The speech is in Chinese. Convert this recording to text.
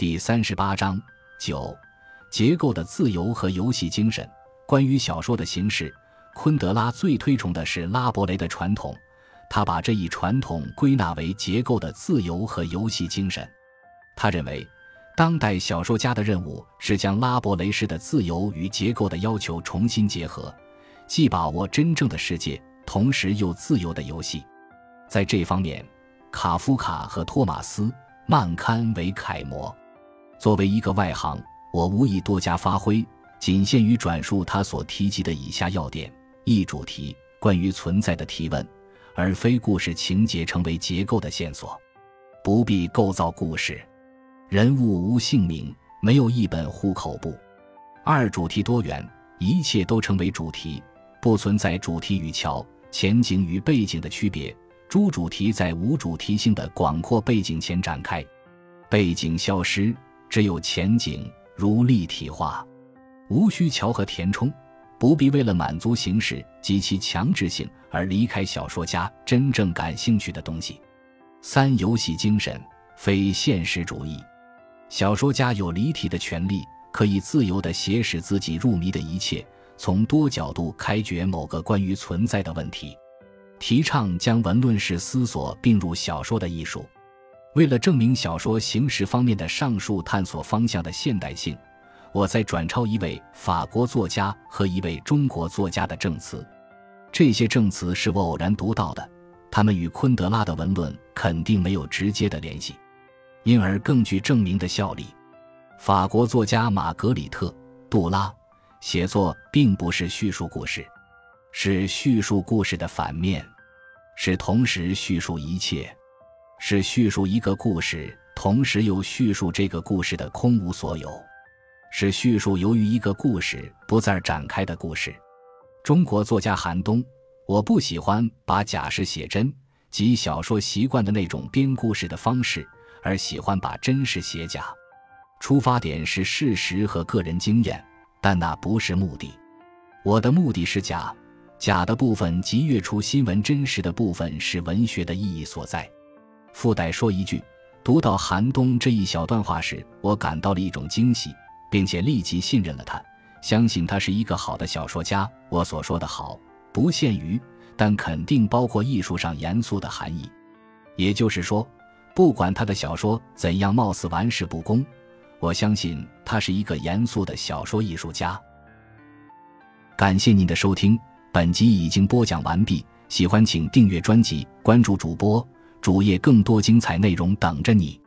第三十八章九结构的自由和游戏精神。关于小说的形式，昆德拉最推崇的是拉伯雷的传统，他把这一传统归纳为结构的自由和游戏精神。他认为，当代小说家的任务是将拉伯雷式的自由与结构的要求重新结合，既把握真正的世界，同时又自由的游戏。在这方面，卡夫卡和托马斯·曼堪为楷模。作为一个外行，我无意多加发挥。仅限于转述他所提及的以下要点：一、主题，关于存在的提问，而非故事情节成为结构的线索，不必构造故事，人物无姓名，没有一本户口簿。二、主题多元，一切都成为主题，不存在主题与桥、前景与背景的区别，诸主题在无主题性的广阔背景前展开，背景消失，只有前景，如立体化。无需桥和填充，不必为了满足形式及其强制性而离开小说家真正感兴趣的东西。三、游戏精神，非现实主义。小说家有离题的权利，可以自由地写使自己入迷的一切，从多角度开掘某个关于存在的问题。提倡将文论式思索并入小说的艺术。为了证明小说形式方面的上述探索方向的现代性。我在转抄一位法国作家和一位中国作家的证词，这些证词是我偶然读到的，他们与昆德拉的文论肯定没有直接的联系，因而更具证明的效力。法国作家玛格里特·杜拉写作并不是叙述故事，是叙述故事的反面，是同时叙述一切，是叙述一个故事，同时又叙述这个故事的空无所有。是叙述由于一个故事不再展开的故事。中国作家韩东，我不喜欢把假事写真及小说习惯的那种编故事的方式，而喜欢把真实写假。出发点是事实和个人经验，但那不是目的。我的目的是假，假的部分及跃出新闻真实的部分是文学的意义所在。附带说一句，读到韩东这一小段话时，我感到了一种惊喜。并且立即信任了他，相信他是一个好的小说家。我所说的好，不限于，但肯定包括艺术上严肃的含义。也就是说，不管他的小说怎样貌似玩世不恭，我相信他是一个严肃的小说艺术家。感谢您的收听，本集已经播讲完毕。喜欢请订阅专辑，关注主播主页，更多精彩内容等着你。